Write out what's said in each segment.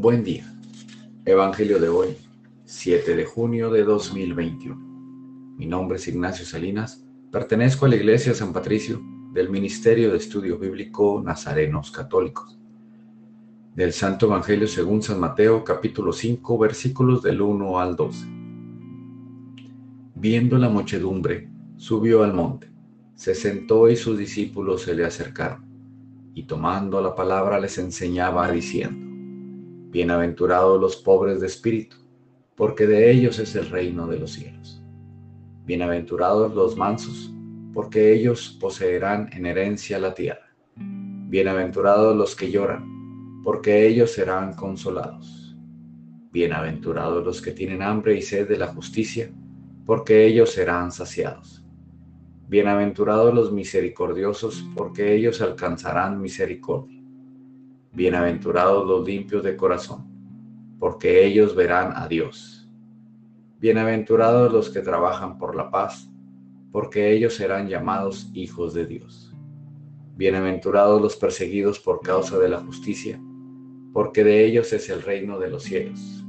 Buen día. Evangelio de hoy, 7 de junio de 2021. Mi nombre es Ignacio Salinas, pertenezco a la Iglesia San Patricio del Ministerio de Estudio Bíblico Nazarenos Católicos. Del Santo Evangelio según San Mateo, capítulo 5, versículos del 1 al 12. Viendo la muchedumbre, subió al monte, se sentó y sus discípulos se le acercaron, y tomando la palabra les enseñaba diciendo, Bienaventurados los pobres de espíritu, porque de ellos es el reino de los cielos. Bienaventurados los mansos, porque ellos poseerán en herencia la tierra. Bienaventurados los que lloran, porque ellos serán consolados. Bienaventurados los que tienen hambre y sed de la justicia, porque ellos serán saciados. Bienaventurados los misericordiosos, porque ellos alcanzarán misericordia. Bienaventurados los limpios de corazón, porque ellos verán a Dios. Bienaventurados los que trabajan por la paz, porque ellos serán llamados hijos de Dios. Bienaventurados los perseguidos por causa de la justicia, porque de ellos es el reino de los cielos.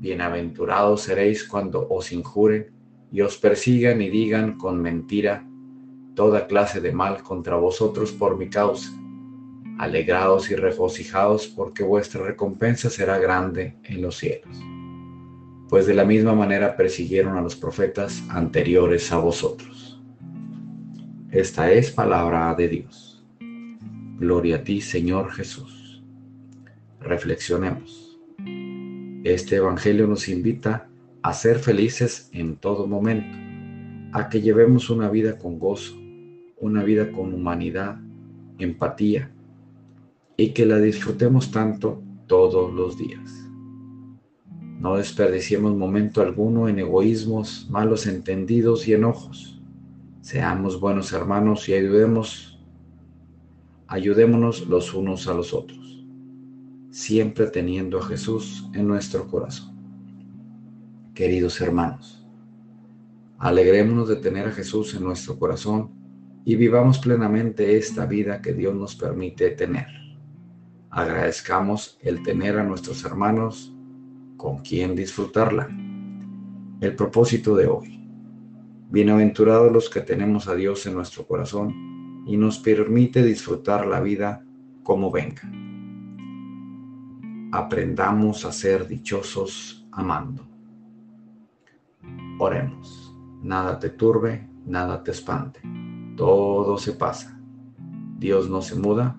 Bienaventurados seréis cuando os injuren y os persigan y digan con mentira toda clase de mal contra vosotros por mi causa Alegraos y regocijaos porque vuestra recompensa será grande en los cielos. Pues de la misma manera persiguieron a los profetas anteriores a vosotros. Esta es palabra de Dios. Gloria a ti, Señor Jesús. Reflexionemos. Este Evangelio nos invita a ser felices en todo momento, a que llevemos una vida con gozo, una vida con humanidad, empatía, y que la disfrutemos tanto todos los días. No desperdiciemos momento alguno en egoísmos, malos entendidos y enojos. Seamos buenos hermanos y ayudemos, ayudémonos los unos a los otros, siempre teniendo a Jesús en nuestro corazón. Queridos hermanos, alegrémonos de tener a Jesús en nuestro corazón y vivamos plenamente esta vida que Dios nos permite tener agradezcamos el tener a nuestros hermanos con quien disfrutarla. El propósito de hoy. Bienaventurados los que tenemos a Dios en nuestro corazón y nos permite disfrutar la vida como venga. Aprendamos a ser dichosos amando. Oremos. Nada te turbe, nada te espante. Todo se pasa. Dios no se muda